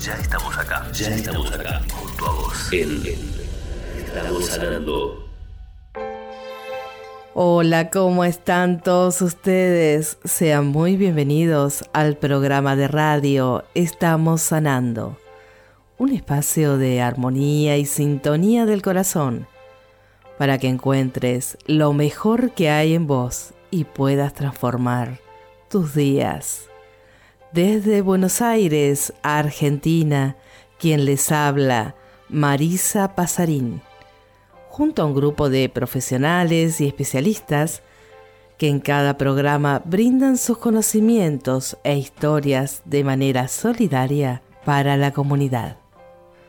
Ya estamos acá, ya estamos acá, junto a vos. En Estamos sanando. Hola, ¿cómo están todos ustedes? Sean muy bienvenidos al programa de radio Estamos Sanando, un espacio de armonía y sintonía del corazón, para que encuentres lo mejor que hay en vos y puedas transformar tus días. Desde Buenos Aires, Argentina, quien les habla, Marisa Pasarín junto a un grupo de profesionales y especialistas que en cada programa brindan sus conocimientos e historias de manera solidaria para la comunidad.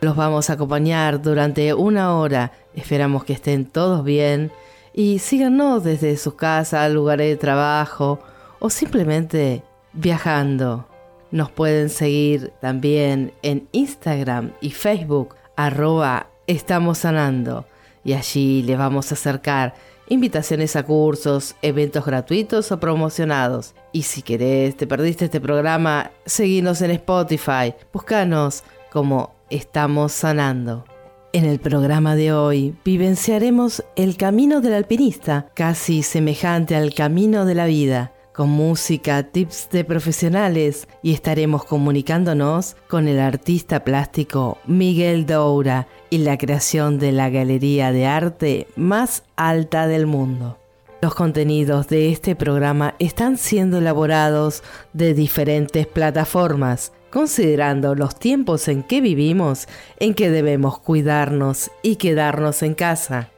Los vamos a acompañar durante una hora, esperamos que estén todos bien y síganos desde sus casas, lugares de trabajo o simplemente viajando. Nos pueden seguir también en Instagram y Facebook arroba estamos sanando y allí les vamos a acercar invitaciones a cursos, eventos gratuitos o promocionados. Y si querés, te perdiste este programa, seguinos en Spotify, búscanos como Estamos Sanando. En el programa de hoy vivenciaremos el camino del alpinista, casi semejante al camino de la vida música, tips de profesionales y estaremos comunicándonos con el artista plástico Miguel Doura y la creación de la galería de arte más alta del mundo. Los contenidos de este programa están siendo elaborados de diferentes plataformas, considerando los tiempos en que vivimos, en que debemos cuidarnos y quedarnos en casa.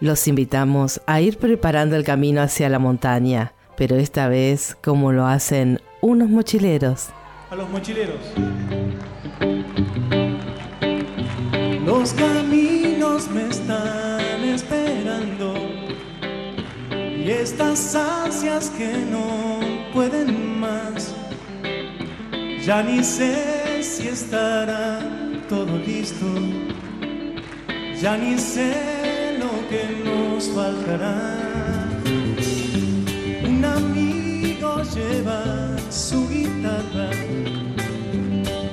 Los invitamos a ir preparando el camino hacia la montaña pero esta vez como lo hacen unos mochileros. A los mochileros. Los caminos me están esperando y estas ansias que no pueden más. Ya ni sé si estará todo listo, ya ni sé lo que nos faltará un amigo lleva su guitarra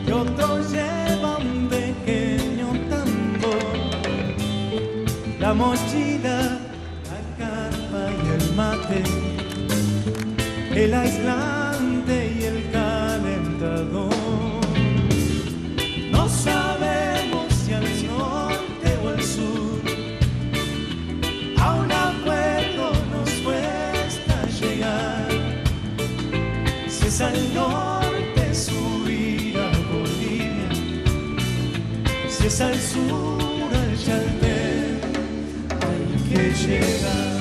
y otro lleva un pequeño tambor, la mochila, la carpa y el mate, el aislante si es al sur al Chaltén, hay que llegar.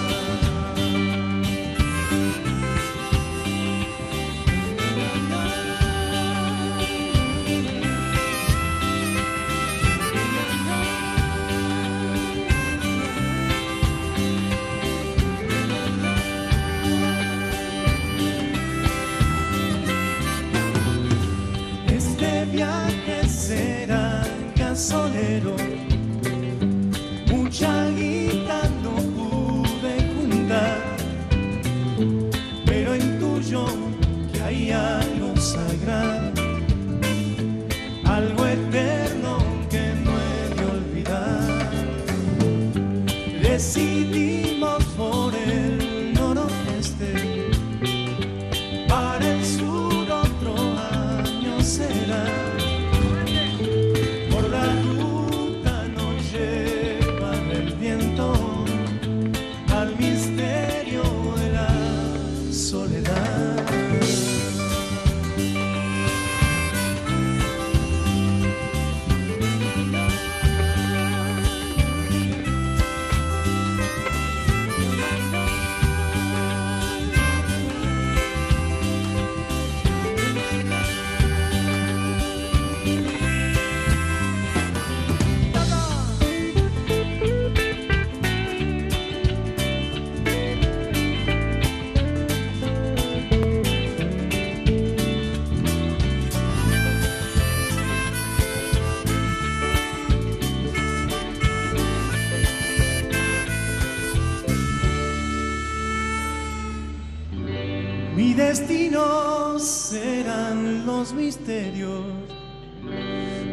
Misterios.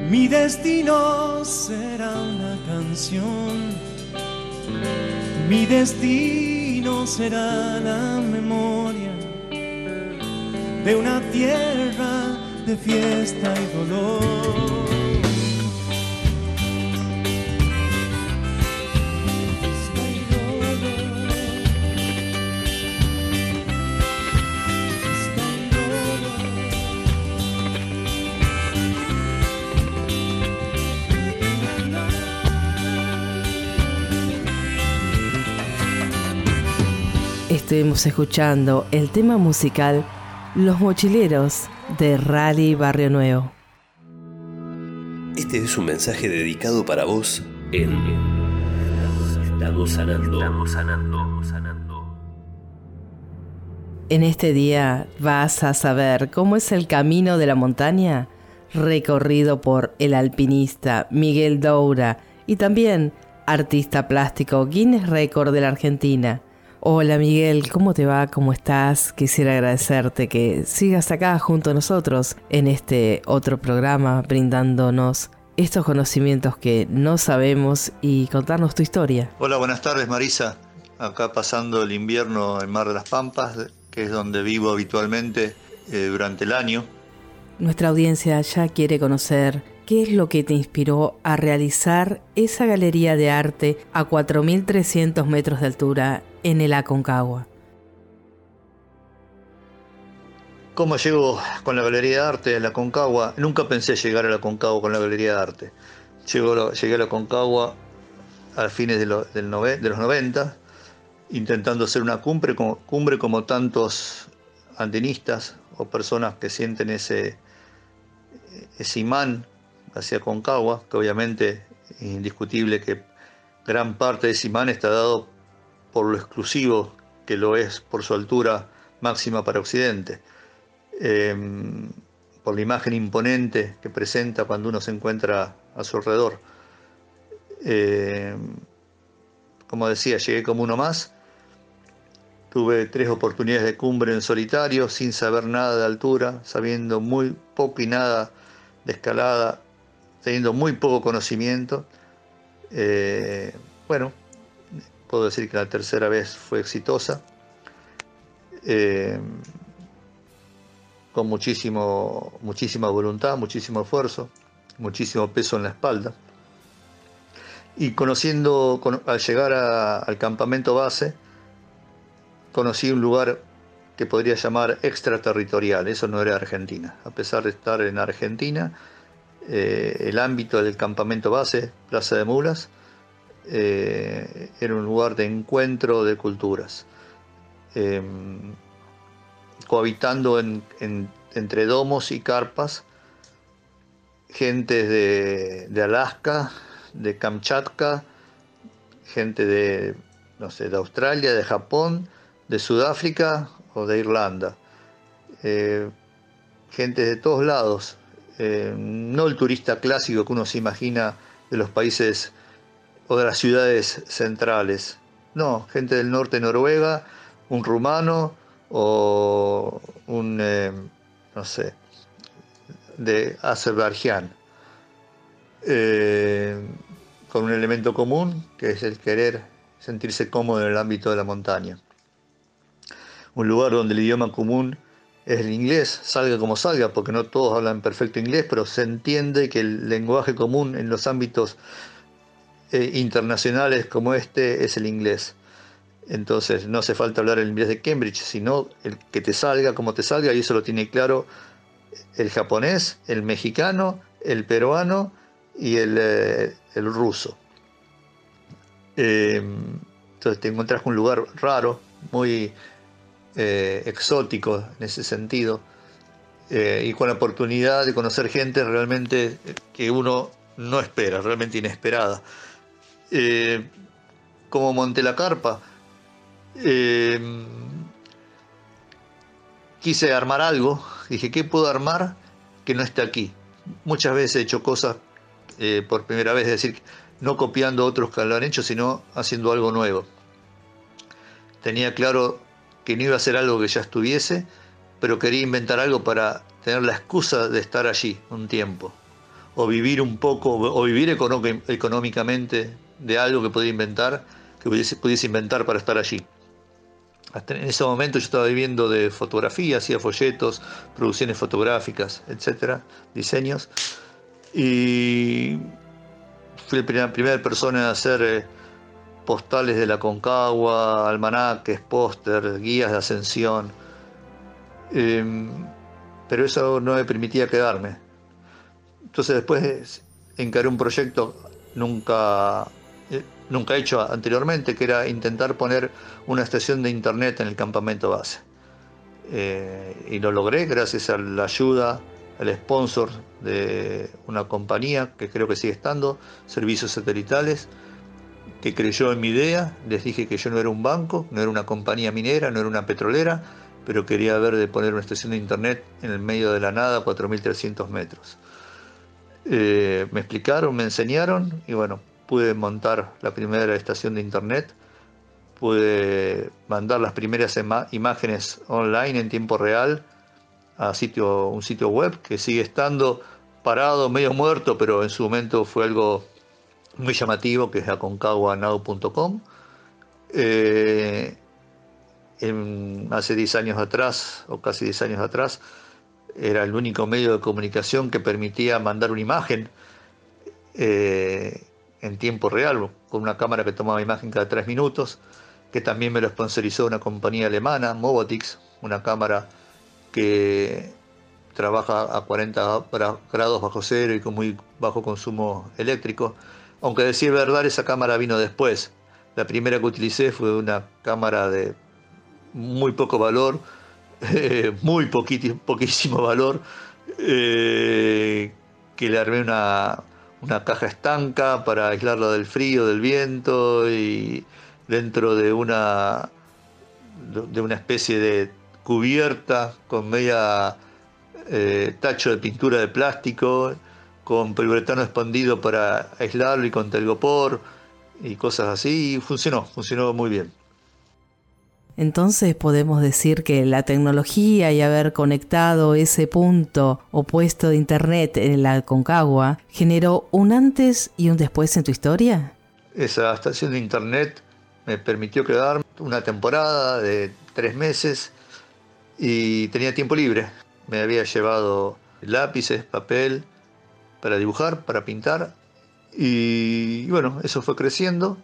Mi destino será una canción. Mi destino será la memoria de una tierra de fiesta y dolor. Estuvimos escuchando el tema musical Los Mochileros de Rally Barrio Nuevo. Este es un mensaje dedicado para vos en Estamos sanando. Estamos sanando. sanando. En este día vas a saber cómo es el camino de la montaña recorrido por el alpinista Miguel Doura y también artista plástico Guinness Record de la Argentina. Hola Miguel, ¿cómo te va? ¿Cómo estás? Quisiera agradecerte que sigas acá junto a nosotros en este otro programa brindándonos estos conocimientos que no sabemos y contarnos tu historia. Hola, buenas tardes Marisa. Acá pasando el invierno en Mar de las Pampas, que es donde vivo habitualmente eh, durante el año. Nuestra audiencia ya quiere conocer qué es lo que te inspiró a realizar esa galería de arte a 4.300 metros de altura en el Aconcagua. ¿Cómo llego con la Galería de Arte en la Concagua? Nunca pensé llegar a la Concagua con la Galería de Arte. llegué a la Concagua a fines de, los 90, intentando hacer una cumbre como, cumbre como tantos andinistas o personas que sienten ese, ese imán hacia Concagua, que obviamente es indiscutible que gran parte de ese imán está dado por lo exclusivo que lo es por su altura máxima para Occidente, em, por la imagen imponente que presenta cuando uno se encuentra a su alrededor. Em, como decía, llegué como uno más, tuve tres oportunidades de cumbre en solitario, sin saber nada de altura, sabiendo muy poco y nada de escalada, teniendo muy poco conocimiento. Eh, bueno, puedo decir que la tercera vez fue exitosa, eh, con muchísimo, muchísima voluntad, muchísimo esfuerzo, muchísimo peso en la espalda. Y conociendo, al llegar al campamento base, conocí un lugar que podría llamar extraterritorial, eso no era Argentina. A pesar de estar en Argentina, eh, el ámbito del campamento base, Plaza de Mulas, eh, era un lugar de encuentro de culturas, em, cohabitando entre domos y carpas, gente de, Alaska, de Kamchatka, gente de, no sé, de Australia, de Japón, de Sudáfrica o de Irlanda. Eh, gente de todos lados, eh, no el turista clásico que uno se imagina de los países o de las ciudades centrales. No, gente del norte de Noruega, un rumano o un, eh, no sé, de Azerbaiyán. Eh, con un elemento común que es el querer sentirse cómodo en el ámbito de la montaña. Un lugar donde el idioma común es el inglés, salga como salga, porque no todos hablan perfecto inglés, pero se entiende que el lenguaje común en los ámbitos eh, internacionales como este es el inglés. Entonces no hace falta hablar el inglés de Cambridge, sino el que te salga como te salga, y eso lo tiene claro el japonés, el mexicano, el peruano y el, eh, ruso. Em, entonces te encuentras con un lugar raro, muy eh, exótico en ese sentido, y con la oportunidad de conocer gente realmente que uno no espera, realmente inesperada. Eh, como monté la carpa. Eh, quise armar algo, dije, ¿qué puedo armar que no esté aquí? Muchas veces he hecho cosas eh, por primera vez, es decir, no copiando otros que lo han hecho, sino haciendo algo nuevo. Tenía claro que no iba a ser algo que ya estuviese, pero quería inventar algo para tener la excusa de estar allí un tiempo, o vivir un poco, o vivir económicamente de algo que podía inventar, que pudiese, inventar para estar allí. Hasta en ese momento yo estaba viviendo de fotografía, hacía folletos, producciones fotográficas, etcétera, diseños. Y fui la primera, persona a hacer eh, postales de la Concagua, almanaques, póster, guías de ascensión. Em, pero eso no me permitía quedarme. Entonces después encaré un proyecto nunca nunca hecho anteriormente, que era intentar poner una estación de internet en el campamento base. Eh, y lo logré gracias a la ayuda, al sponsor de una compañía que creo que sigue estando, Servicios Satelitales, que creyó en mi idea. Les dije que yo no era un banco, no era una compañía minera, no era una petrolera, pero quería ver de poner una estación de internet en el medio de la nada a 4.300 metros. Eh, me explicaron, me enseñaron y bueno, pude montar la primera estación de internet, pude mandar las primeras imágenes online en tiempo real a un sitio web que sigue estando parado, medio muerto, pero en su momento fue algo muy llamativo, que es aconcaguanau.com. Eh, hace 10 años atrás, o casi 10 años atrás, era el único medio de comunicación que permitía mandar una imagen eh, en tiempo real, con una cámara que tomaba imagen cada tres minutos, que también me lo sponsorizó una compañía alemana, Movotix, una cámara que trabaja a 40 grados bajo cero y con muy bajo consumo eléctrico. Aunque decir verdad, esa cámara vino después. La primera que utilicé fue una cámara de muy poco valor, muy poquísimo valor, eh, que le armé una, una caja estanca para aislarla del frío, del viento y dentro de una de una especie de cubierta con media eh, tacho de pintura de plástico, con poliuretano expandido para aislarlo y con telgopor y cosas así, y funcionó, funcionó muy bien. Entonces podemos decir que la tecnología y haber conectado ese punto opuesto de Internet en la Concagua generó un antes y un después en tu historia. Esa estación de Internet me permitió quedar una temporada de tres meses y tenía tiempo libre. Me había llevado lápices, papel para dibujar, para pintar y bueno, eso fue creciendo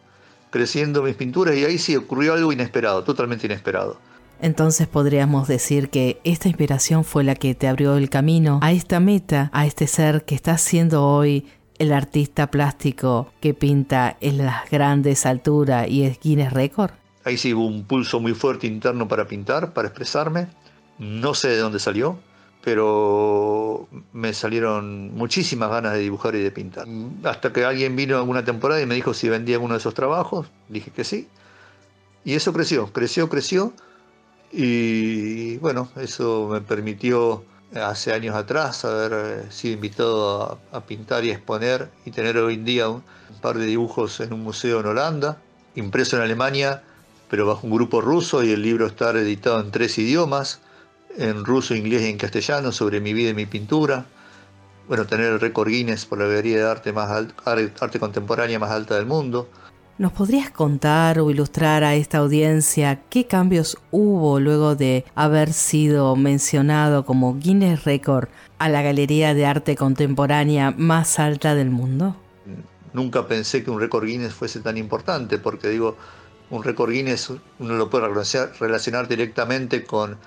creciendo mis pinturas y ahí sí ocurrió algo inesperado, totalmente inesperado. Entonces podríamos decir que esta inspiración fue la que te abrió el camino a esta meta, a este ser que está siendo hoy el artista plástico que pinta en las grandes alturas y es Guinness Record. Ahí sí hubo un pulso muy fuerte interno para pintar, para expresarme. No sé de dónde salió, pero me salieron muchísimas ganas de dibujar y de pintar. Hasta que alguien vino alguna temporada y me dijo si vendía alguno de esos trabajos, dije que sí. Y eso creció, creció, creció. Y bueno, eso me permitió hace años atrás haber eh, sido invitado a, pintar y exponer y tener hoy en día un, par de dibujos en un museo en Holanda, impreso en Alemania, pero bajo un grupo ruso y el libro está editado en tres idiomas en ruso, inglés y en castellano sobre mi vida y mi pintura. Bueno, tener el récord Guinness por la galería de arte, más arte contemporánea más alta del mundo. ¿Nos podrías contar o ilustrar a esta audiencia qué cambios hubo luego de haber sido mencionado como Guinness Record a la galería de arte contemporánea más alta del mundo? Nunca pensé que un récord Guinness fuese tan importante, porque digo, un récord Guinness uno lo puede relacionar directamente con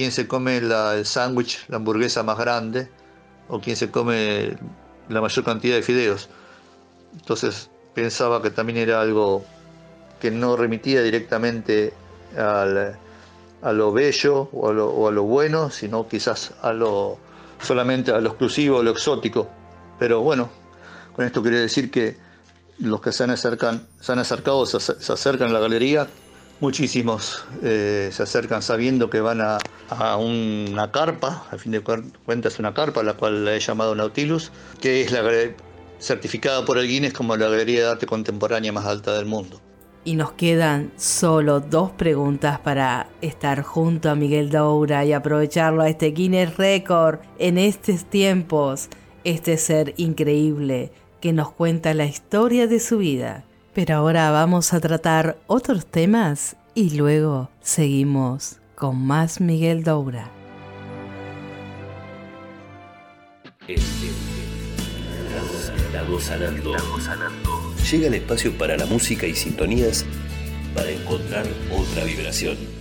quién se come el sándwich, la hamburguesa más grande, o quién se come la mayor cantidad de fideos. Entonces pensaba que también era algo que no remitía directamente a lo bello o a lo, bueno, sino quizás a lo solamente a lo exclusivo, a lo exótico. Pero bueno, con esto quería decir que los que se han, acercan, se han acercado, se acercan a la galería, Muchísimos eh, se acercan sabiendo que van a, una carpa, al fin de cuentas una carpa, la cual la he llamado Nautilus, que es la certificada por el Guinness como la galería de arte contemporánea más alta del mundo. Y nos quedan solo dos preguntas para estar junto a Miguel Doura y aprovecharlo a este Guinness Record en estos tiempos, este ser increíble que nos cuenta la historia de su vida. Pero ahora vamos a tratar otros temas y luego seguimos con más Miguel Doura. Llega el espacio para la música y sintonías para encontrar otra vibración.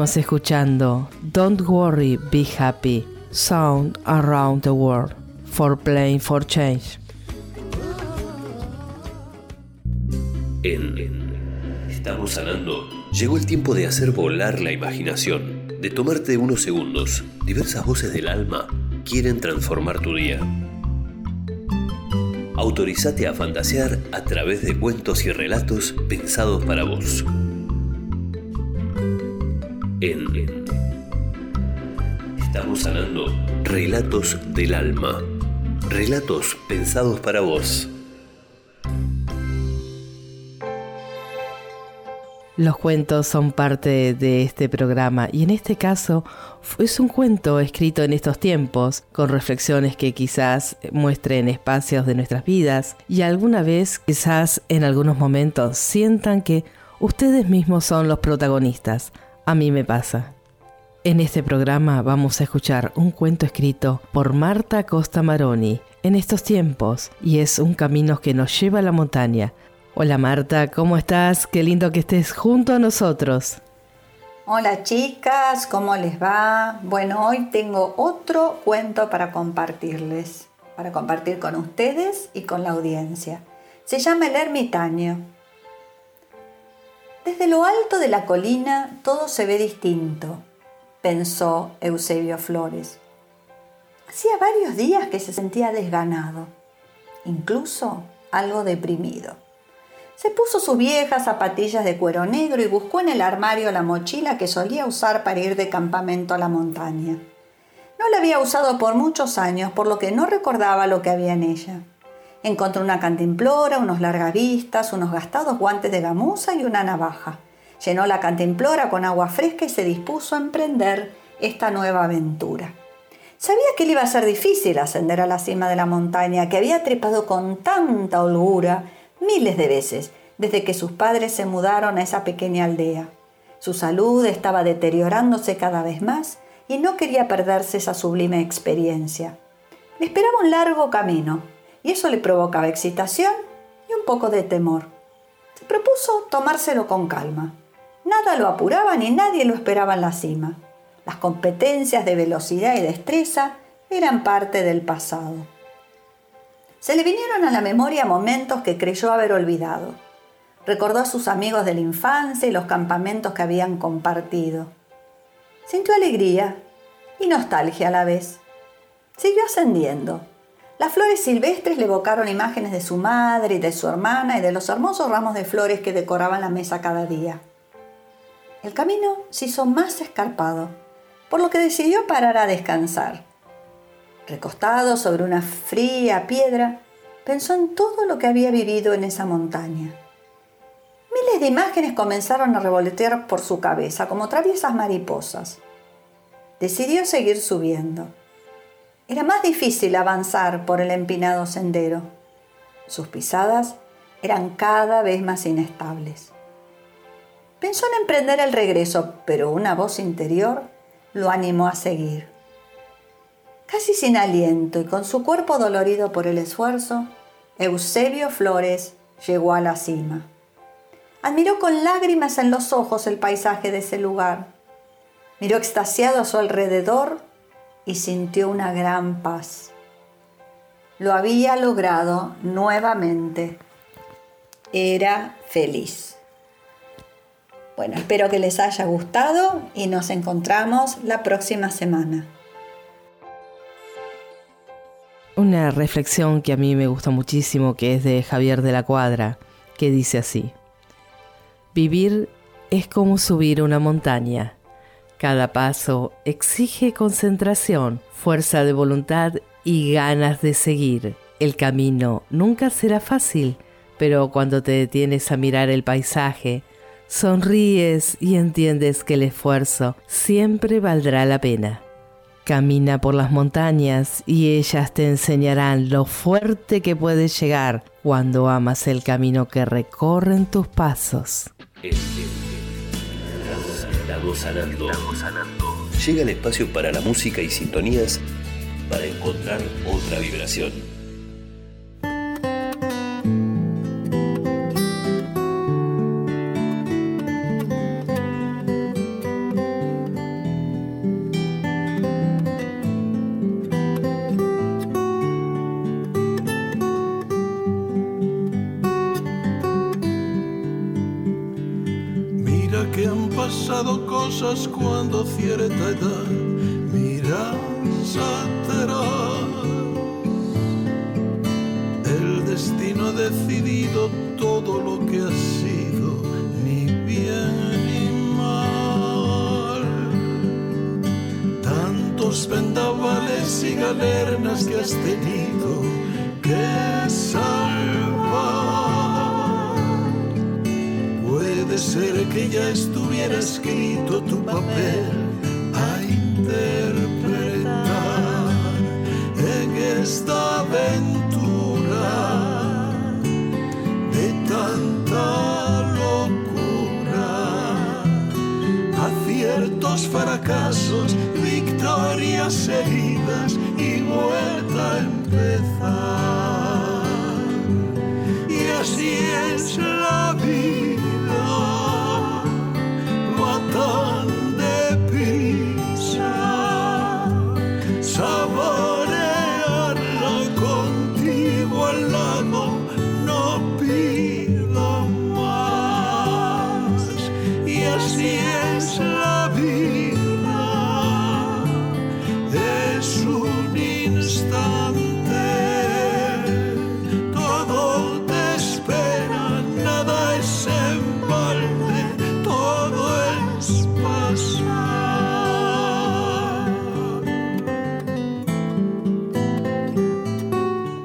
Estuvimos escuchando Don't Worry, Be Happy, Sound Around the World, for Playing for Change. En Estamos sanando. Llegó el tiempo de hacer volar la imaginación, de tomarte unos segundos. Diversas voces del alma quieren transformar tu día. Autorizate a fantasear a través de cuentos y relatos pensados para vos. En Estamos sanando relatos del alma. Relatos pensados para vos. Los cuentos son parte de este programa y en este caso es un cuento escrito en estos tiempos, con reflexiones que quizás muestren espacios de nuestras vidas y alguna vez quizás en algunos momentos sientan que ustedes mismos son los protagonistas. A mí me pasa. En este programa vamos a escuchar un cuento escrito por Marta Costa Maroni en estos tiempos y es un camino que nos lleva a la montaña. Hola Marta, ¿cómo estás? Qué lindo que estés junto a nosotros. Hola chicas, ¿cómo les va? Bueno, hoy tengo otro cuento para compartirles, para compartir con ustedes y con la audiencia. Se llama El ermitaño. Desde lo alto de la colina todo se ve distinto, pensó Eusebio Flores. Hacía varios días que se sentía desganado, incluso algo deprimido. Se puso sus viejas zapatillas de cuero negro y buscó en el armario la mochila que solía usar para ir de campamento a la montaña. No la había usado por muchos años, por lo que no recordaba lo que había en ella. Encontró una cantimplora, unos largavistas, unos gastados guantes de gamuza y una navaja. Llenó la cantimplora con agua fresca y se dispuso a emprender esta nueva aventura. Sabía que le iba a ser difícil ascender a la cima de la montaña, que había trepado con tanta holgura miles de veces desde que sus padres se mudaron a esa pequeña aldea. Su salud estaba deteriorándose cada vez más y no quería perderse esa sublime experiencia. Le esperaba un largo camino y eso le provocaba excitación y un poco de temor. Se propuso tomárselo con calma. Nada lo apuraba ni nadie lo esperaba en la cima. Las competencias de velocidad y destreza eran parte del pasado. Se le vinieron a la memoria momentos que creyó haber olvidado. Recordó a sus amigos de la infancia y los campamentos que habían compartido. Sintió alegría y nostalgia a la vez. Siguió ascendiendo. Las flores silvestres le evocaron imágenes de su madre de su hermana y de los hermosos ramos de flores que decoraban la mesa cada día. El camino se hizo más escarpado, por lo que decidió parar a descansar. Recostado sobre una fría piedra, pensó en todo lo que había vivido en esa montaña. Miles de imágenes comenzaron a revolotear por su cabeza como traviesas mariposas. Decidió seguir subiendo. Era más difícil avanzar por el empinado sendero. Sus pisadas eran cada vez más inestables. Pensó en emprender el regreso, pero una voz interior lo animó a seguir. Casi sin aliento y con su cuerpo dolorido por el esfuerzo, Eusebio Flores llegó a la cima. Admiró con lágrimas en los ojos el paisaje de ese lugar. Miró extasiado a su alrededor y sintió una gran paz. Lo había logrado nuevamente. Era feliz. Bueno, espero que les haya gustado y nos encontramos la próxima semana. Una reflexión que a mí me gusta muchísimo, que es de Javier de la Cuadra, que dice así. Vivir es como subir una montaña. Cada paso exige concentración, fuerza de voluntad y ganas de seguir. El camino nunca será fácil, pero cuando te detienes a mirar el paisaje, sonríes y entiendes que el esfuerzo siempre valdrá la pena. Camina por las montañas y ellas te enseñarán lo fuerte que puedes llegar cuando amas el camino que recorren tus pasos. Estamos sanando. Llega el espacio para la música y sintonías para encontrar otra vibración. Instante. Todo te espera, nada es todo es pasar.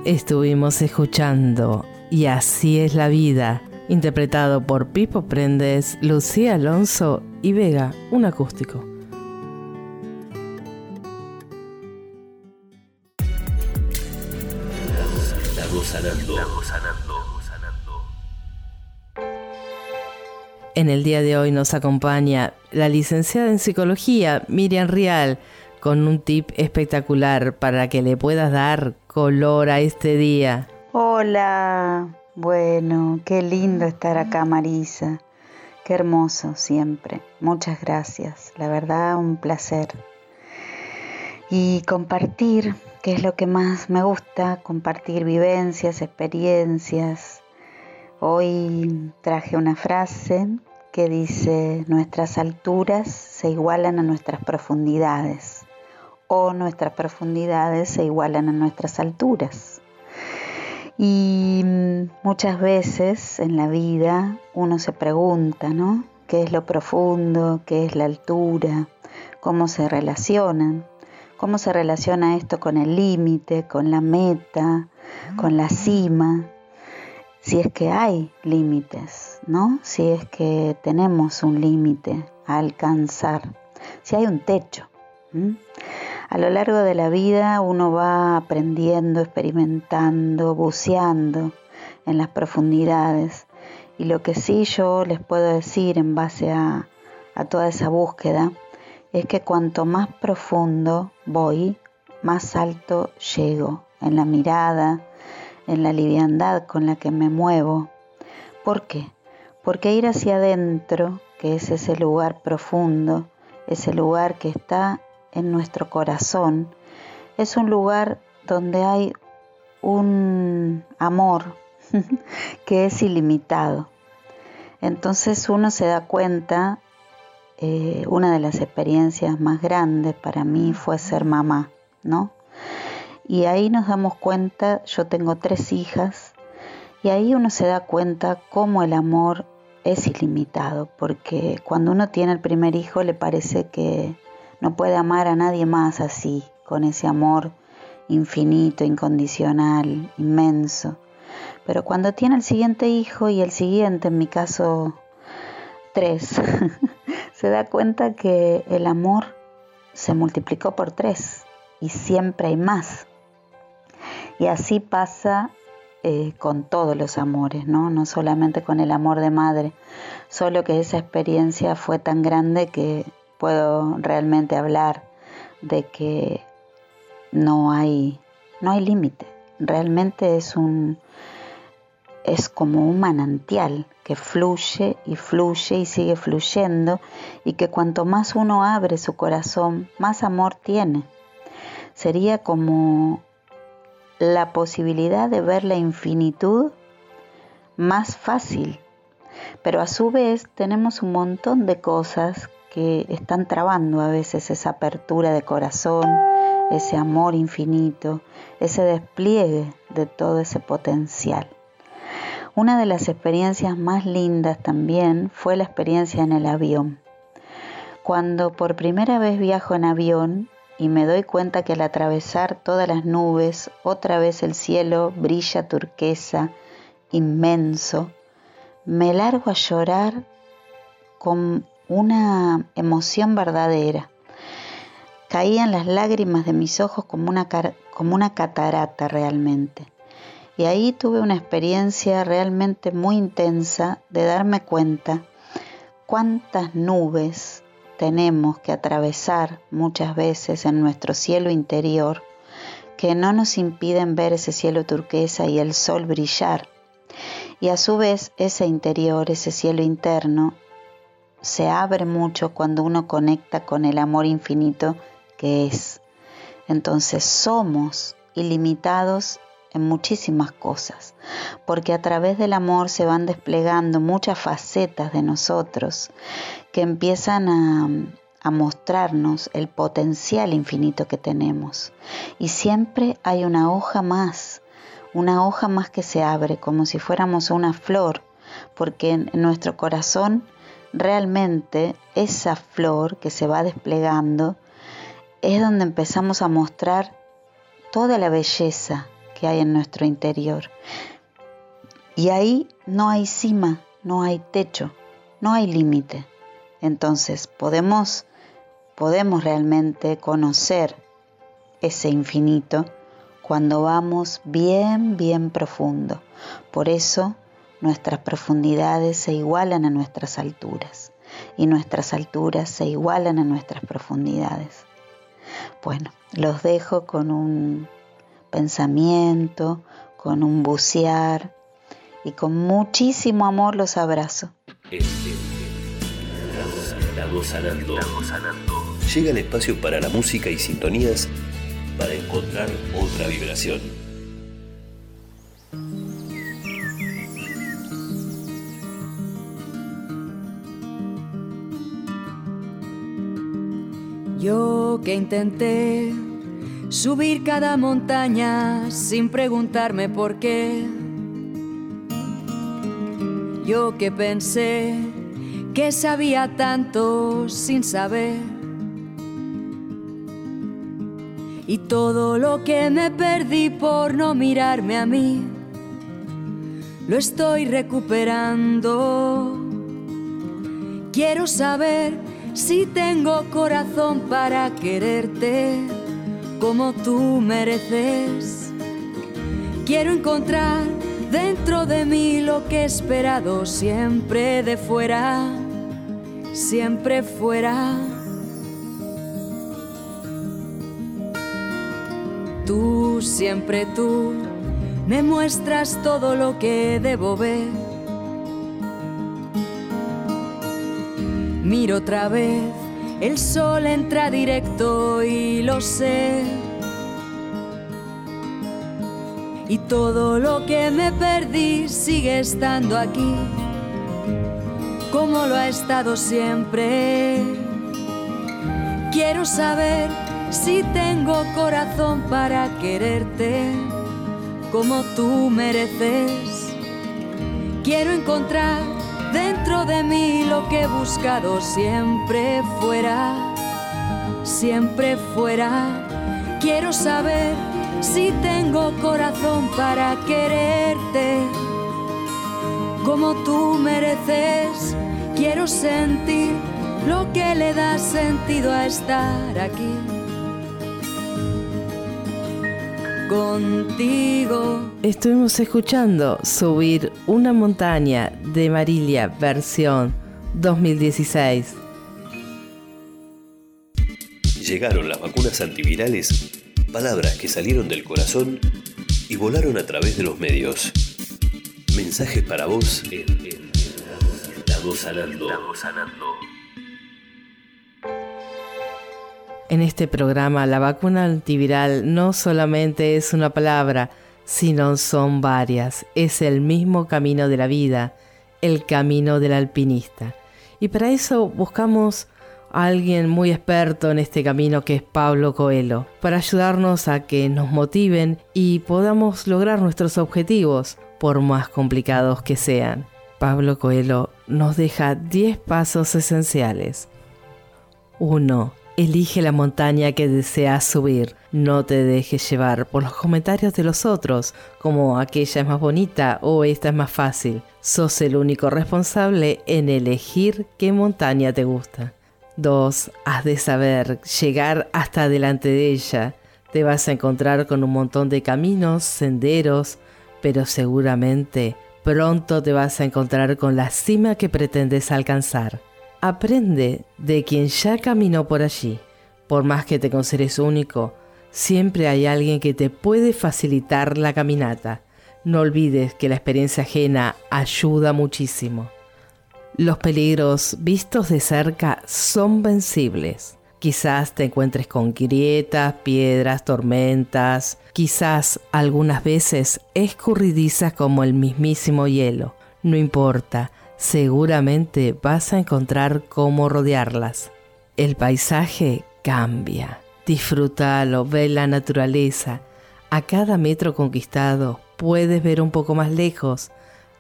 Estuvimos escuchando Y así es la vida, interpretado por Pipo Prendes, Lucía Alonso y Vega, un acústico. En el día de hoy nos acompaña la licenciada en psicología Miriam Rial con un tip espectacular para que le puedas dar color a este día. Hola, bueno, qué lindo estar acá Marisa, qué hermoso siempre, muchas gracias, la verdad un placer. y compartir, que es lo que más me gusta, compartir vivencias, experiencias. Hoy traje una frase que dice, nuestras alturas se igualan a nuestras profundidades o nuestras profundidades se igualan a nuestras alturas. Y muchas veces en la vida uno se pregunta, ¿no? ¿Qué es lo profundo? ¿Qué es la altura? ¿Cómo se relacionan? ¿Cómo se relaciona esto con el límite, con la meta, con la cima? Si es que hay límites, ¿no? Si es que tenemos un límite a alcanzar, si hay un techo. A lo largo de la vida uno va aprendiendo, experimentando, buceando en las profundidades. Y lo que sí yo les puedo decir en base a, a toda esa búsqueda es que cuanto más profundo voy, más alto llego en la mirada, en la liviandad con la que me muevo. ¿Por qué? Porque ir hacia adentro, que es ese lugar profundo, ese lugar que está en nuestro corazón, es un lugar donde hay un amor que es ilimitado. Entonces uno se da cuenta, eh, una de las experiencias más grandes para mí fue ser mamá, ¿no? Y ahí nos damos cuenta, yo tengo tres hijas, y ahí uno se da cuenta cómo el amor es ilimitado, porque cuando uno tiene el primer hijo le parece que no puede amar a nadie más así, con ese amor infinito, incondicional, inmenso. Pero cuando tiene el siguiente hijo y el siguiente, en mi caso tres, se da cuenta que el amor se multiplicó por tres y siempre hay más. Y así pasa eh, con todos los amores, ¿no? no solamente con el amor de madre, solo que esa experiencia fue tan grande que puedo realmente hablar de que no hay, no hay límite. Realmente es un es como un manantial que fluye y fluye y sigue fluyendo y que cuanto más uno abre su corazón, más amor tiene. Sería como la posibilidad de ver la infinitud más fácil. Pero a su vez tenemos un montón de cosas que están trabando a veces esa apertura de corazón, ese amor infinito, ese despliegue de todo ese potencial. Una de las experiencias más lindas también fue la experiencia en el avión. Cuando por primera vez viajo en avión y me doy cuenta que al atravesar todas las nubes, otra vez el cielo brilla turquesa, inmenso, me largo a llorar con una emoción verdadera. Caían las lágrimas de mis ojos como una, como una catarata realmente. Y ahí tuve una experiencia realmente muy intensa de darme cuenta cuántas nubes tenemos que atravesar muchas veces en nuestro cielo interior que no nos impiden ver ese cielo turquesa y el sol brillar. Y a su vez ese interior, ese cielo interno, se abre mucho cuando uno conecta con el amor infinito que es. Entonces somos ilimitados en muchísimas cosas, porque a través del amor se van desplegando muchas facetas de nosotros que empiezan a, mostrarnos el potencial infinito que tenemos. Y siempre hay una hoja más, una hoja más que se abre como si fuéramos una flor, porque en nuestro corazón realmente esa flor que se va desplegando es donde empezamos a mostrar toda la belleza que hay en nuestro interior. Y ahí no hay cima, no hay techo, no hay límite. Entonces podemos, podemos realmente conocer ese infinito cuando vamos bien, bien profundo. Por eso nuestras profundidades se igualan a nuestras alturas y nuestras alturas se igualan a nuestras profundidades. Bueno, los dejo con un pensamiento, con un bucear y con muchísimo amor los abrazo. Sanando. Estamos sanando. llega el espacio para la música y sintonías para encontrar otra vibración. Yo que intenté subir cada montaña sin preguntarme por qué. Yo que pensé que sabía tanto sin saber. Y todo lo que me perdí por no mirarme a mí, lo estoy recuperando. Quiero saber si tengo corazón para quererte como tú mereces. Quiero encontrar dentro de mí lo que he esperado siempre de fuera, siempre fuera. Tú, siempre tú, me muestras todo lo que debo ver. Miro otra vez, el sol entra directo y lo sé. Y todo lo que me perdí sigue estando aquí, como lo ha estado siempre. Quiero saber si tengo corazón para quererte como tú mereces. Quiero encontrar dentro de mí lo que he buscado siempre fuera, siempre fuera. Quiero saber si tengo corazón para quererte como tú mereces. Quiero sentir lo que le da sentido a estar aquí. Contigo. Estuvimos escuchando Subir una montaña de Marilia, versión 2016. Llegaron las vacunas antivirales, palabras que salieron del corazón y volaron a través de los medios. Mensajes para vos en, en Estamos sanando. Estamos sanando. En este programa, la vacuna antiviral no solamente es una palabra, sino son varias. Es el mismo camino de la vida, el camino del alpinista. Y para eso buscamos a alguien muy experto en este camino que es Pablo Coelho, para ayudarnos a que nos motiven y podamos lograr nuestros objetivos, por más complicados que sean. Pablo Coelho nos deja 10 pasos esenciales. 1. Elige la montaña que deseas subir. No te dejes llevar por los comentarios de los otros, como aquella es más bonita o esta es más fácil. Sos el único responsable en elegir qué montaña te gusta. 2. Has de saber llegar hasta delante de ella. Te vas a encontrar con un montón de caminos, senderos, pero seguramente pronto te vas a encontrar con la cima que pretendes alcanzar. Aprende de quien ya caminó por allí. Por más que te consideres único, siempre hay alguien que te puede facilitar la caminata. No olvides que la experiencia ajena ayuda muchísimo. Los peligros vistos de cerca son vencibles. Quizás te encuentres con grietas, piedras, tormentas, quizás algunas veces escurridizas como el mismísimo hielo. No importa, seguramente vas a encontrar cómo rodearlas. El paisaje cambia. Disfrútalo, ve la naturaleza. A cada metro conquistado puedes ver un poco más lejos.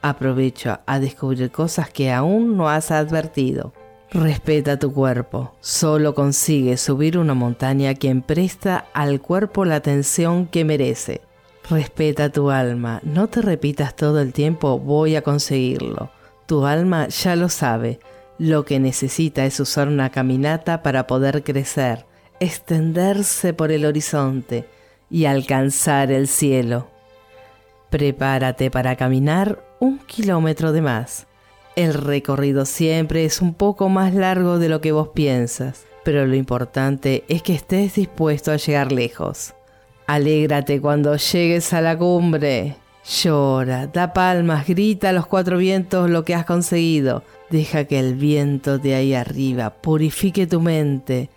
Aprovecha a descubrir cosas que aún no has advertido. Respeta tu cuerpo. Solo consigue subir una montaña quien presta al cuerpo la atención que merece. Respeta tu alma. No te repitas todo el tiempo voy a conseguirlo. Tu alma ya lo sabe. Lo que necesita es usar una caminata para poder crecer, extenderse por el horizonte y alcanzar el cielo. Prepárate para caminar un kilómetro de más. El recorrido siempre es un poco más largo de lo que vos piensas, pero lo importante es que estés dispuesto a llegar lejos. Alégrate cuando llegues a la cumbre. Llora, da palmas, grita a los cuatro vientos lo que has conseguido. Deja que el viento de ahí arriba purifique tu mente.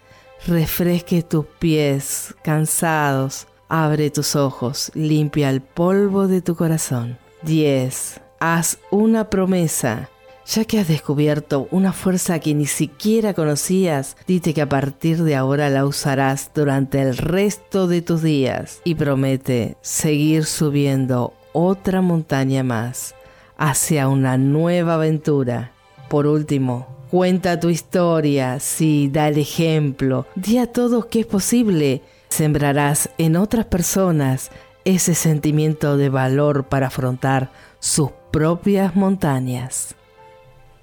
refresque tus pies cansados, abre tus ojos, limpia el polvo de tu corazón. 10. Haz una promesa. Ya que has descubierto una fuerza que ni siquiera conocías, dite que a partir de ahora la usarás durante el resto de tus días y promete seguir subiendo otra montaña más hacia una nueva aventura. Por último, cuenta tu historia, sí, da el ejemplo, di a todos que es posible. Sembrarás en otras personas ese sentimiento de valor para afrontar sus propias montañas.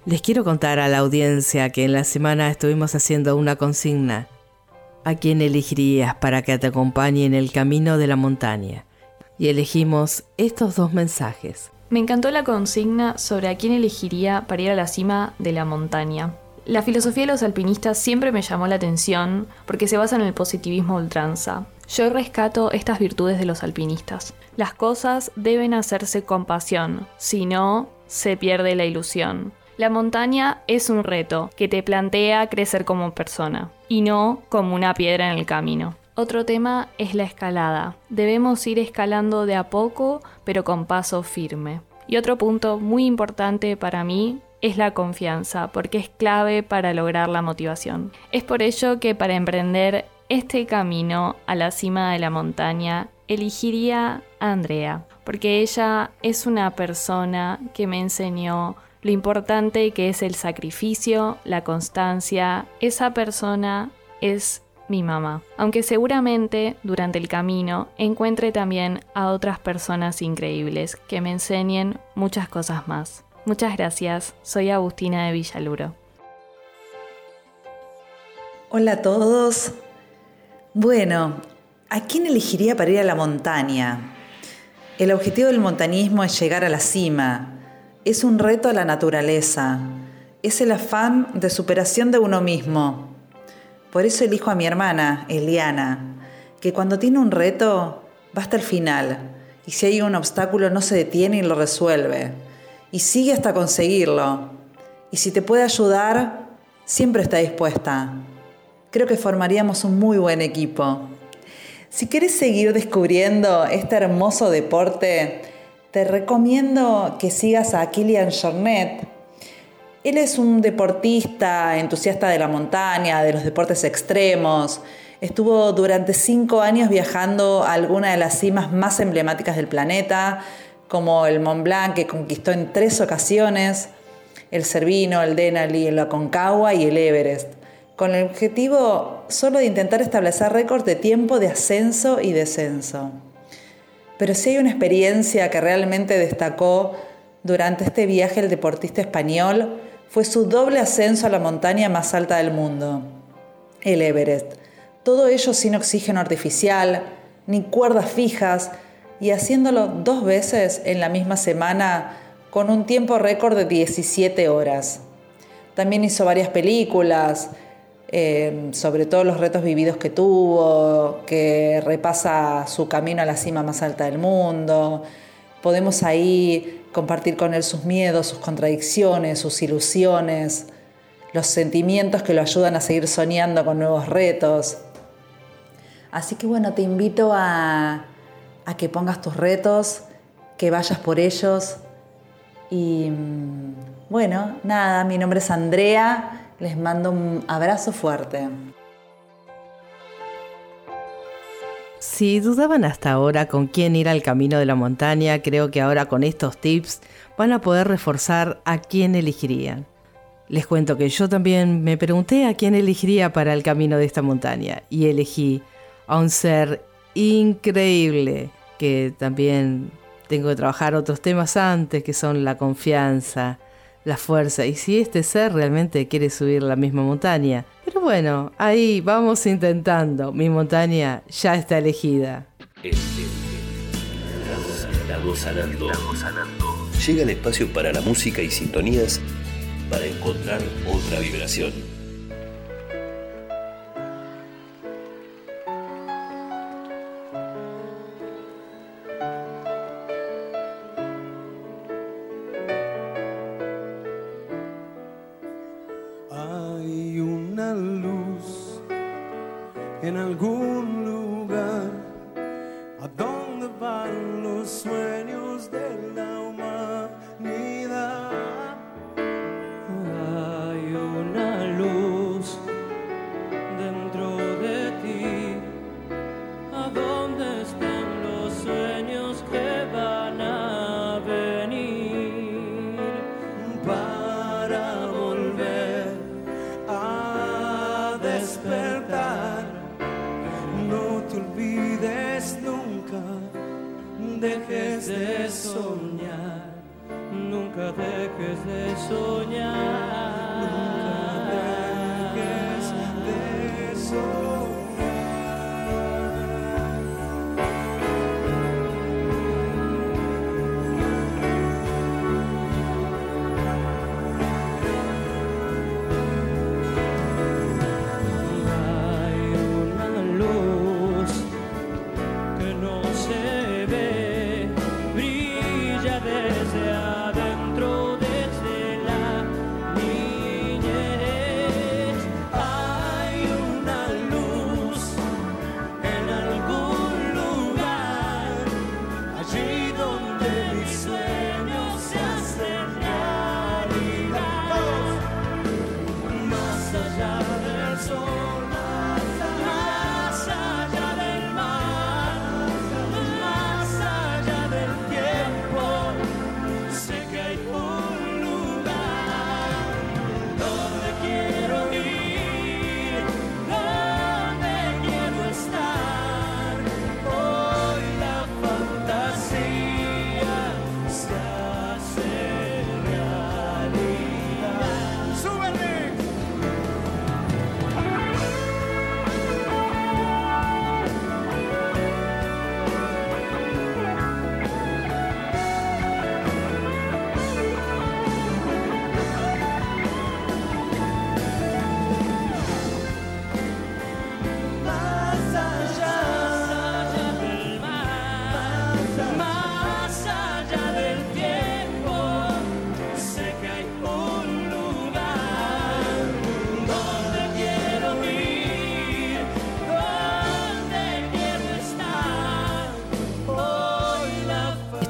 Les quiero contar a la audiencia que en la semana estuvimos haciendo una consigna. ¿A quién elegirías para que te acompañe en el camino de la montaña? Y elegimos estos dos mensajes. Me encantó la consigna sobre a quién elegiría para ir a la cima de la montaña. La filosofía de los alpinistas siempre me llamó la atención porque se basa en el positivismo ultranza. Yo rescato estas virtudes de los alpinistas. Las cosas deben hacerse con pasión, si no, se pierde la ilusión. La montaña es un reto que te plantea crecer como persona y no como una piedra en el camino. Otro tema es la escalada. Debemos ir escalando de a poco, pero con paso firme. Y otro punto muy importante para mí es la confianza, porque es clave para lograr la motivación. Es por ello que para emprender este camino a la cima de la montaña, elegiría a Andrea, porque ella es una persona que me enseñó lo importante que es el sacrificio, la constancia. Esa persona es mi mamá, aunque seguramente durante el camino encuentre también a otras personas increíbles que me enseñen muchas cosas más. Muchas gracias, soy Agustina de Villaluro. Hola a todos. Bueno, ¿a quién elegiría para ir a la montaña? El objetivo del montañismo es llegar a la cima. Es un reto a la naturaleza. Es el afán de superación de uno mismo. Por eso elijo a mi hermana, Eliana, que cuando tiene un reto va hasta el final. Y si hay un obstáculo no se detiene y lo resuelve. Y sigue hasta conseguirlo. Y si te puede ayudar, siempre está dispuesta. Creo que formaríamos un muy buen equipo. Si quieres seguir descubriendo este hermoso deporte, te recomiendo que sigas a Kilian Jornet. Él es un deportista entusiasta de la montaña, de los deportes extremos. Estuvo durante cinco años viajando a algunas de las cimas más emblemáticas del planeta, como el Mont Blanc, que conquistó en tres ocasiones, el Cervino, el Denali, el Aconcagua y el Everest con el objetivo solo de intentar establecer récords de tiempo de ascenso y descenso. Pero si hay una experiencia que realmente destacó durante este viaje el deportista español, fue su doble ascenso a la montaña más alta del mundo, el Everest. Todo ello sin oxígeno artificial, ni cuerdas fijas, y haciéndolo dos veces en la misma semana con un tiempo récord de 17 horas. También hizo varias películas, eh, sobre todos los retos vividos que tuvo, que repasa su camino a la cima más alta del mundo. Podemos ahí compartir con él sus miedos, sus contradicciones, sus ilusiones, los sentimientos que lo ayudan a seguir soñando con nuevos retos. Así que bueno, te invito a, a que pongas tus retos, que vayas por ellos. Y mm, bueno, nada, mi nombre es Andrea. Les mando un abrazo fuerte. Si dudaban hasta ahora con quién ir al camino de la montaña, creo que ahora con estos tips van a poder reforzar a quién elegirían. Les cuento que yo también me pregunté a quién elegiría para el camino de esta montaña y elegí a un ser increíble que también tengo que trabajar otros temas antes que son la confianza, la fuerza y si este ser realmente quiere subir la misma montaña. Pero bueno, ahí vamos intentando. Mi montaña ya está elegida. Llega el espacio para la música y sintonías para encontrar otra vibración.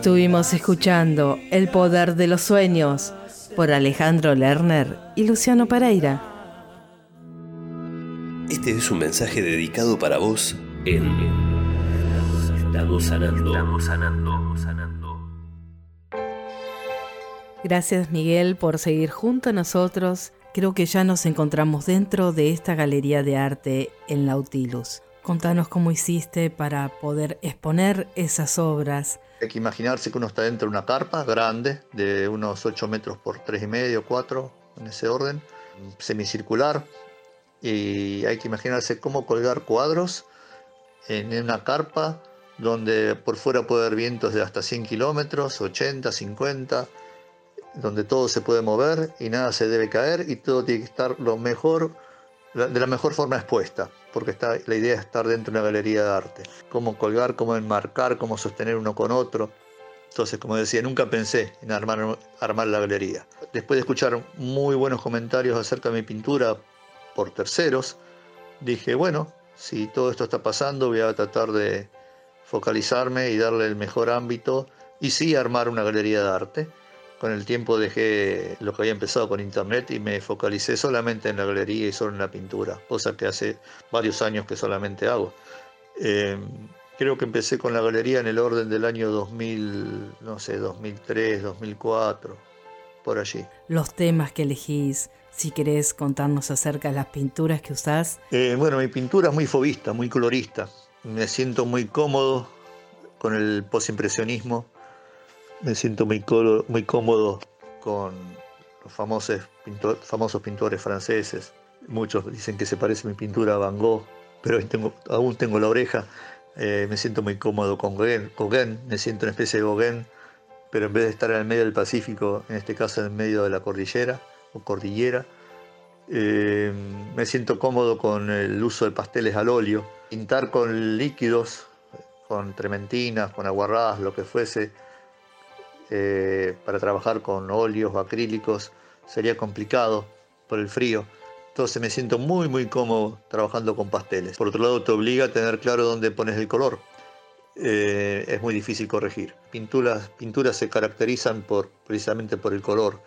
Estuvimos escuchando El poder de los sueños por Alejandro Lerner y Luciano Pereira. Este es un mensaje dedicado para vos en Estamos sanando. Estamos sanando. Gracias Miguel por seguir junto a nosotros. Creo que ya nos encontramos dentro de esta galería de arte en Nautilus. Contanos cómo hiciste para poder exponer esas obras. Hay que imaginarse que uno está dentro de una carpa grande, de unos 8 metros por 3,5, 4, en ese orden, semicircular. Y hay que imaginarse cómo colgar cuadros en una carpa donde por fuera puede haber vientos de hasta 100 kilómetros, 80, 50, donde todo se puede mover y nada se debe caer y todo tiene que estar lo mejor, de la mejor forma expuesta, porque está, la idea es estar dentro de una galería de arte. Cómo colgar, cómo enmarcar, cómo sostener uno con otro. Entonces, como decía, nunca pensé en armar, armar la galería. Después de escuchar muy buenos comentarios acerca de mi pintura por terceros, dije, bueno, si todo esto está pasando, voy a tratar de focalizarme y darle el mejor ámbito y sí armar una galería de arte. Con el tiempo dejé lo que había empezado con internet y me focalicé solamente en la galería y solo en la pintura, cosa que hace varios años que solamente hago. Eh, creo que empecé con la galería en el orden del año 2000, no sé, 2003, 2004, por allí. Los temas que elegís, si querés contarnos acerca de las pinturas que usás. Eh, bueno, mi pintura es muy fobista, muy colorista. Me siento muy cómodo con el posimpresionismo. Me siento muy, muy cómodo con los famosos, famosos pintores franceses. Muchos dicen que se parece mi pintura a Van Gogh, pero aún tengo la oreja. Eh, me siento muy cómodo con Gauguin, me siento una especie de Gauguin, pero en vez de estar en el medio del Pacífico, en este caso en el medio de la cordillera o cordillera, eh, me siento cómodo con el uso de pasteles al óleo. Pintar con líquidos, con trementinas, con aguarrás, lo que fuese, eh, para trabajar con óleos o acrílicos sería complicado por el frío. Entonces me siento muy muy cómodo trabajando con pasteles. Por otro lado te obliga a tener claro dónde pones el color. Eh, es muy difícil corregir. Pinturas, pinturas se caracterizan por, precisamente por el color.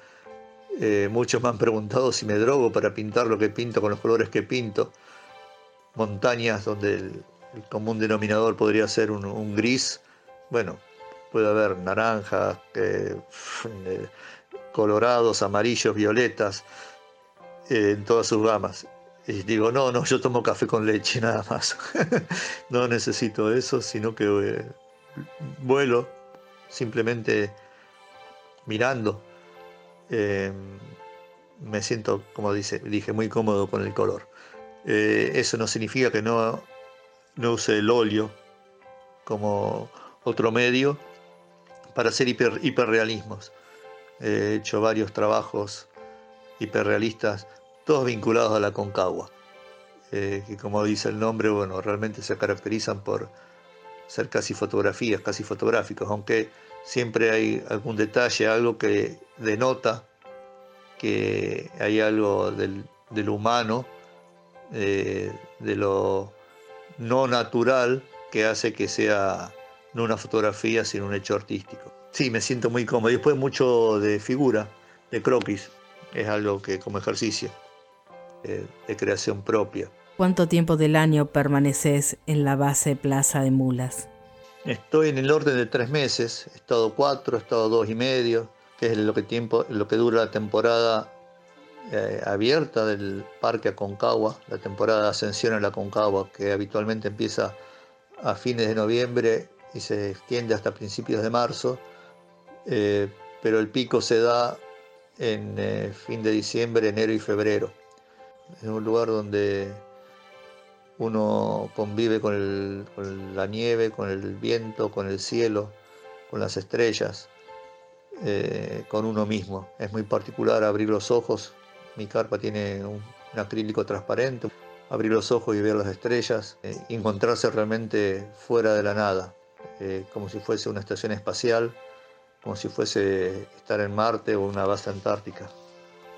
Eh, muchos me han preguntado si me drogo para pintar lo que pinto con los colores que pinto. Montañas donde el, común denominador podría ser un gris. Bueno, puede haber naranjas, eh, eh, colorados, amarillos, violetas, eh, en todas sus gamas. Y digo, no, no, yo tomo café con leche nada más. no necesito eso, sino que vuelo simplemente mirando. Me siento, como dice, dije, muy cómodo con el color. Eso no significa que no, no use el óleo como otro medio para hacer hiper, hiperrealismos. He hecho varios trabajos hiperrealistas, todos vinculados a la Concagua, eh, que como dice el nombre, bueno, realmente se caracterizan por ser casi fotografías, casi fotográficos, aunque siempre hay algún detalle, algo que denota que hay algo del, del humano, eh, de lo no natural, que hace que sea no una fotografía, sino un hecho artístico. Sí, me siento muy cómodo. Y después mucho de figura, de croquis, es algo que como ejercicio, eh, de creación propia. ¿Cuánto tiempo del año permaneces en la base Plaza de Mulas? Estoy en el orden de tres meses, he estado cuatro, he estado dos y medio, que es lo que, tiempo, lo que dura la temporada eh, abierta del Parque Aconcagua, la temporada de ascensión en la Aconcagua, que habitualmente empieza a fines de noviembre y se extiende hasta principios de marzo, eh, pero el pico se da en eh, fin de diciembre, enero y febrero. Es un lugar donde uno convive con, la nieve, con el viento, con el cielo, con las estrellas, eh, con uno mismo. Es muy particular abrir los ojos. Mi carpa tiene un, acrílico transparente. Abrir los ojos y ver las estrellas encontrarse realmente fuera de la nada, eh, como si fuese una estación espacial, como si fuese estar en Marte o una base antártica.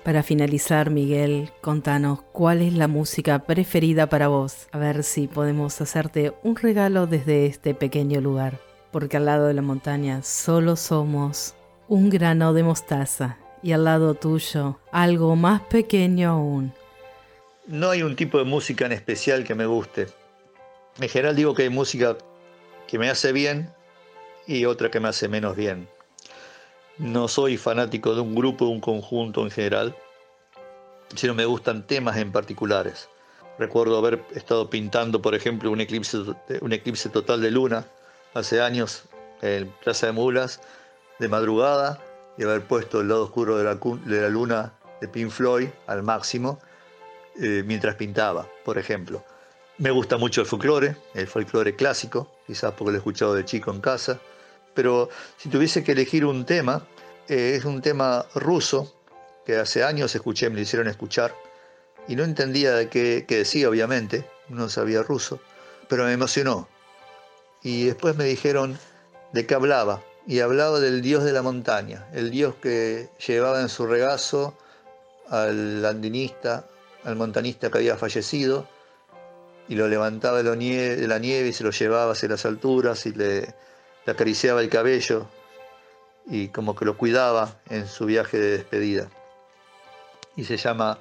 Para finalizar, Miguel, contanos cuál es la música preferida para vos. A ver si podemos hacerte un regalo desde este pequeño lugar. Porque al lado de la montaña solo somos un grano de mostaza y al lado tuyo algo más pequeño aún. No hay un tipo de música en especial que me guste. En general digo que hay música que me hace bien y otra que me hace menos bien. No soy fanático de un grupo, de un conjunto en general, sino me gustan temas en particulares. Recuerdo haber estado pintando, por ejemplo, un eclipse, un eclipse total de luna hace años en Plaza de Mulas, de madrugada, y haber puesto el lado oscuro de la, de la luna de Pink Floyd al máximo eh, mientras pintaba, por ejemplo. Me gusta mucho el folclore, el folclore clásico, quizás porque lo he escuchado de chico en casa, pero si tuviese que elegir un tema, eh, es un tema ruso que hace años escuché, me lo hicieron escuchar, y no entendía de qué, qué decía, obviamente, no sabía ruso, pero me emocionó. Y después me dijeron de qué hablaba, y hablaba del dios de la montaña, el dios que llevaba en su regazo al andinista, al montanista que había fallecido, y lo levantaba de la nieve, de y se lo llevaba hacia las alturas y le, acariciaba el cabello y como que lo cuidaba en su viaje de despedida. Y se llama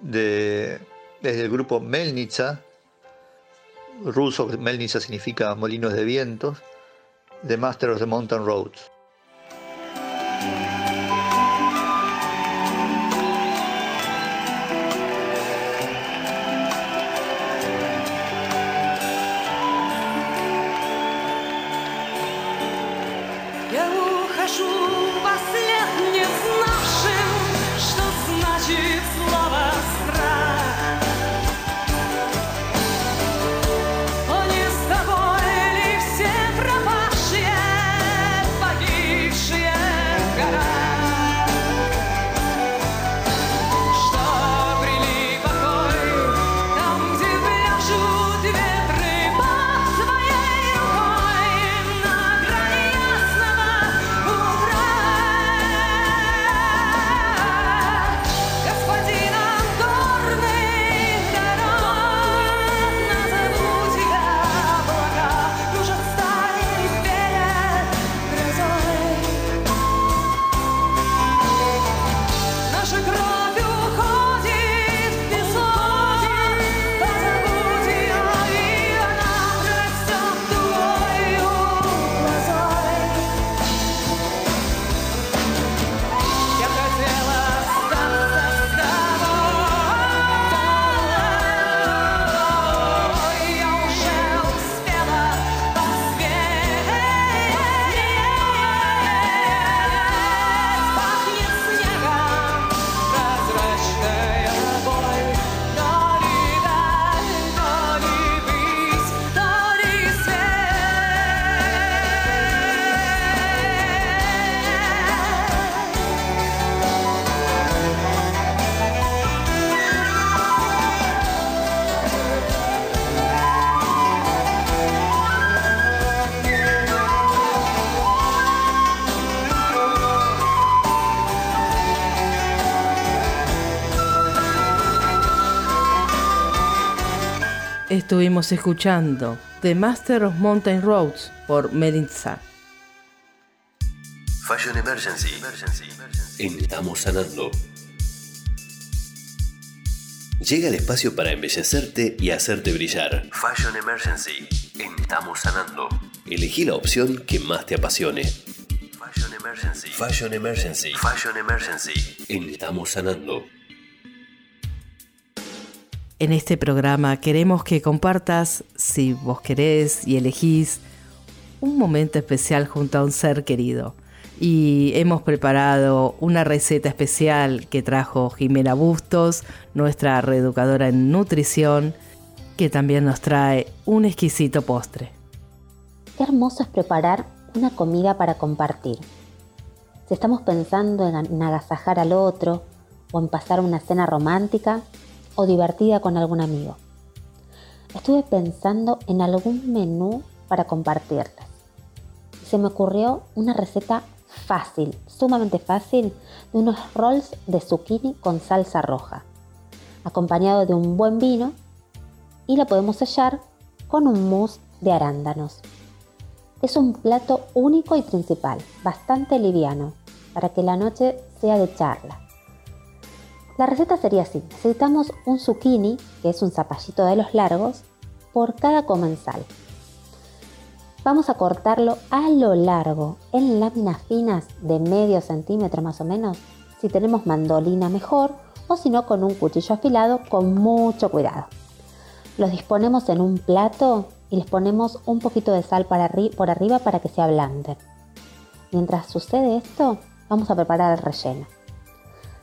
de, desde el grupo Melnitsa, ruso, Melnitsa significa molinos de vientos, The Master of the Mountain Roads. Estuvimos escuchando The Master of Mountain Roads por Melitza. Fashion Emergency. En Estamos Sanando. Llega el espacio para embellecerte y hacerte brillar. Fashion Emergency. En Estamos Sanando. Elegí la opción que más te apasione. Fashion Emergency. Fashion Emergency. Fashion Emergency. En Estamos Sanando. En este programa queremos que compartas, si vos querés y elegís, un momento especial junto a un ser querido. Y hemos preparado una receta especial que trajo Jimena Bustos, nuestra reeducadora en nutrición, que también nos trae un exquisito postre. Qué hermoso es preparar una comida para compartir. Si estamos pensando en, agasajar al otro o en pasar una cena romántica o divertida con algún amigo. Estuve pensando en algún menú para compartirles. Se me ocurrió una receta fácil, sumamente fácil, de unos rolls de zucchini con salsa roja, acompañado de un buen vino y la podemos sellar con un mousse de arándanos. Es un plato único y principal, bastante liviano, para que la noche sea de charla. La receta sería así. Necesitamos un zucchini, que es un zapallito de los largos, por cada comensal. Vamos a cortarlo a lo largo, en láminas finas de medio centímetro más o menos. Si tenemos mandolina mejor, o si no con un cuchillo afilado con mucho cuidado. Los disponemos en un plato y les ponemos un poquito de sal por arriba para que se ablanden. Mientras sucede esto, vamos a preparar el relleno.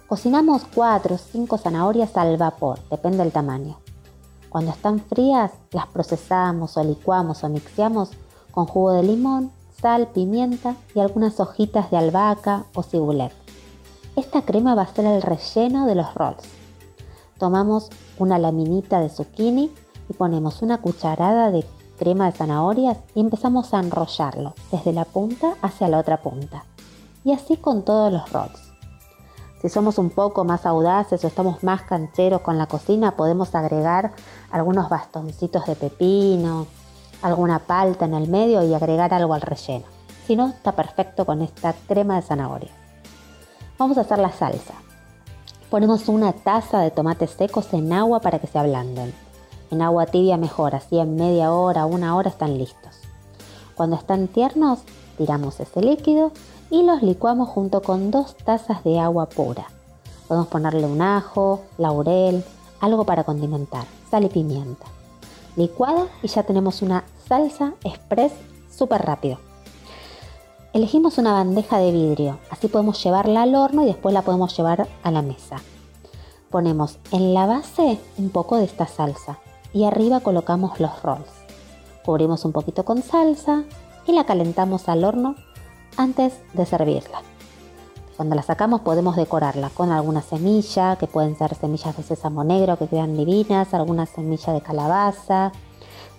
Cocinamos 4 o 5 zanahorias al vapor, depende del tamaño. Cuando están frías, las procesamos o licuamos o mixeamos con jugo de limón, sal, pimienta y algunas hojitas de albahaca o cibulet. Esta crema va a ser el relleno de los rolls. Tomamos una laminita de zucchini y ponemos una cucharada de crema de zanahorias y empezamos a enrollarlo desde la punta hacia la otra punta. Y así con todos los rolls. Si somos un poco más audaces o estamos más cancheros con la cocina, podemos agregar algunos bastoncitos de pepino, alguna palta en el medio y agregar algo al relleno. Si no, está perfecto con esta crema de zanahoria. Vamos a hacer la salsa. Ponemos una taza de tomates secos en agua para que se ablanden. En agua tibia mejor, así en media hora, una hora están listos. Cuando están tiernos, tiramos ese líquido y los licuamos junto con dos tazas de agua pura. Podemos ponerle un ajo, laurel, algo para condimentar, sal y pimienta. Licuada y ya tenemos una salsa express súper rápido. Elegimos una bandeja de vidrio, así podemos llevarla al horno y después la podemos llevar a la mesa. Ponemos en la base un poco de esta salsa y arriba colocamos los rolls. Cubrimos un poquito con salsa y la calentamos al horno antes de servirla. Cuando la sacamos podemos decorarla con alguna semilla, que pueden ser semillas de sésamo negro que quedan divinas, alguna semilla de calabaza,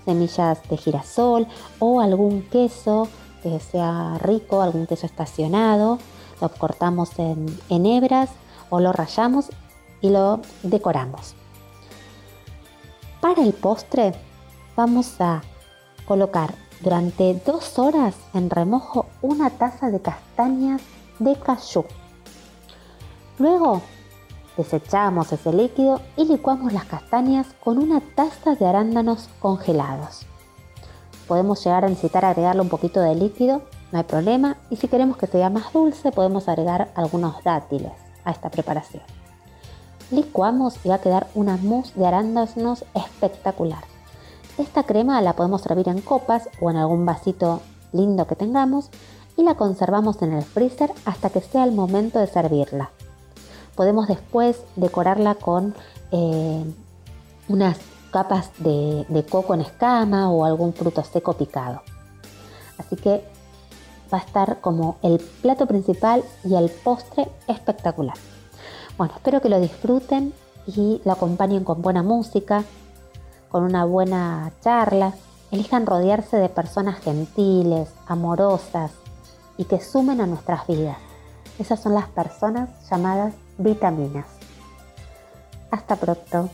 semillas de girasol o algún queso que sea rico, algún queso estacionado. Lo cortamos en, en hebras o lo rayamos y lo decoramos. Para el postre vamos a colocar durante dos horas en remojo una taza de castañas de cayú. Luego desechamos ese líquido y licuamos las castañas con una taza de arándanos congelados. Podemos llegar a necesitar agregarle un poquito de líquido, no hay problema, y si queremos que sea más dulce podemos agregar algunos dátiles a esta preparación. Licuamos y va a quedar una mousse de arándanos espectacular. Esta crema la podemos servir en copas o en algún vasito lindo que tengamos y la conservamos en el freezer hasta que sea el momento de servirla. Podemos después decorarla con eh, unas capas de, de coco en escama o algún fruto seco picado. Así que va a estar como el plato principal y el postre espectacular. Bueno, espero que lo disfruten y lo acompañen con buena música, con una buena charla. Elijan rodearse de personas gentiles, amorosas y que sumen a nuestras vidas. Esas son las personas llamadas vitaminas. Hasta pronto.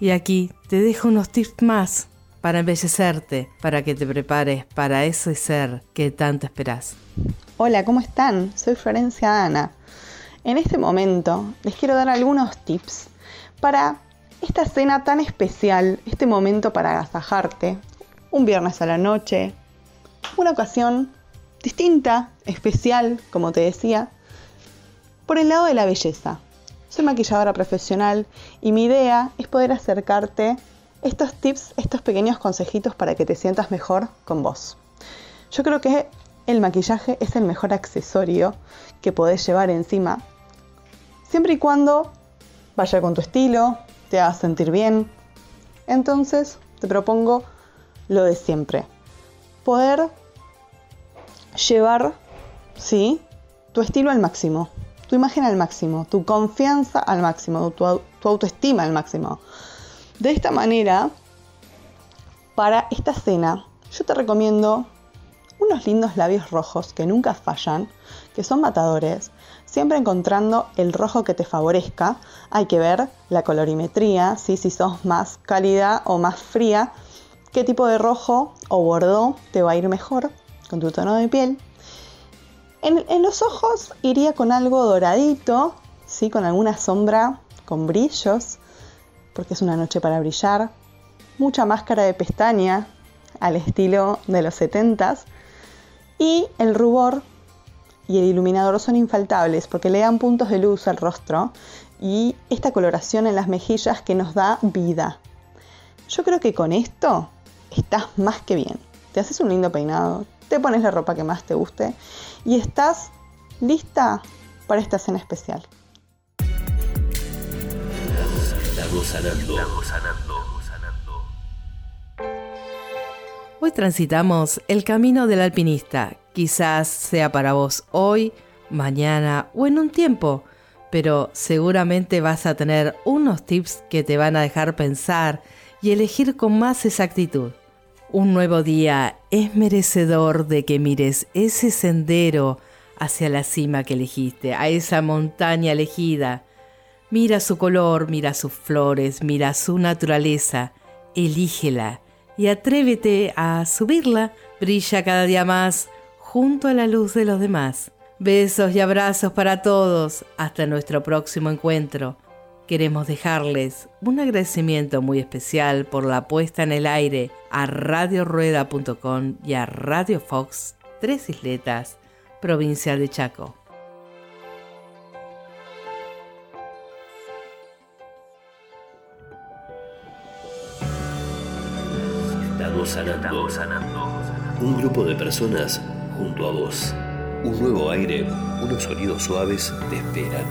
Y aquí te dejo unos tips más para embellecerte, para que te prepares para ese ser que tanto esperás. Hola, ¿cómo están? Soy Florencia Ana. En este momento les quiero dar algunos tips para esta cena tan especial, este momento para agasajarte, un viernes a la noche, una ocasión distinta, especial, como te decía, por el lado de la belleza. Soy maquilladora profesional y mi idea es poder acercarte estos tips, estos pequeños consejitos para que te sientas mejor con vos. Yo creo que el maquillaje es el mejor accesorio que podés llevar encima, siempre y cuando vaya con tu estilo, te haga sentir bien. Entonces te propongo lo de siempre. Poder llevar, sí, tu estilo al máximo, tu imagen al máximo, tu confianza al máximo, tu, au- tu autoestima al máximo. De esta manera, para esta cena, yo te recomiendo unos lindos labios rojos que nunca fallan, que son matadores, siempre encontrando el rojo que te favorezca. Hay que ver la colorimetría, ¿sí? si sos más cálida o más fría, qué tipo de rojo o bordó te va a ir mejor con tu tono de piel. En, los ojos iría con algo doradito, ¿sí? con alguna sombra con brillos, porque es una noche para brillar. Mucha máscara de pestaña al estilo de los 70s. Y el rubor y el iluminador son infaltables porque le dan puntos de luz al rostro y esta coloración en las mejillas que nos da vida. Yo creo que con esto estás más que bien. Te haces un lindo peinado, te pones la ropa que más te guste y estás lista para esta cena especial. Estamos sanando. Hoy transitamos el camino del alpinista. Quizás sea para vos hoy, mañana o en un tiempo, pero seguramente vas a tener unos tips que te van a dejar pensar y elegir con más exactitud. Un nuevo día es merecedor de que mires ese sendero hacia la cima que elegiste, a esa montaña elegida. Mira su color, mira sus flores, mira su naturaleza, elígela y atrévete a subirla. Brilla cada día más junto a la luz de los demás. Besos y abrazos para todos. Hasta nuestro próximo encuentro. Queremos dejarles un agradecimiento muy especial por la puesta en el aire a radiorueda.com y a Radio Fox, Tres Isletas, provincia de Chaco. Un grupo de personas junto a vos. Un nuevo aire, unos sonidos suaves te esperan.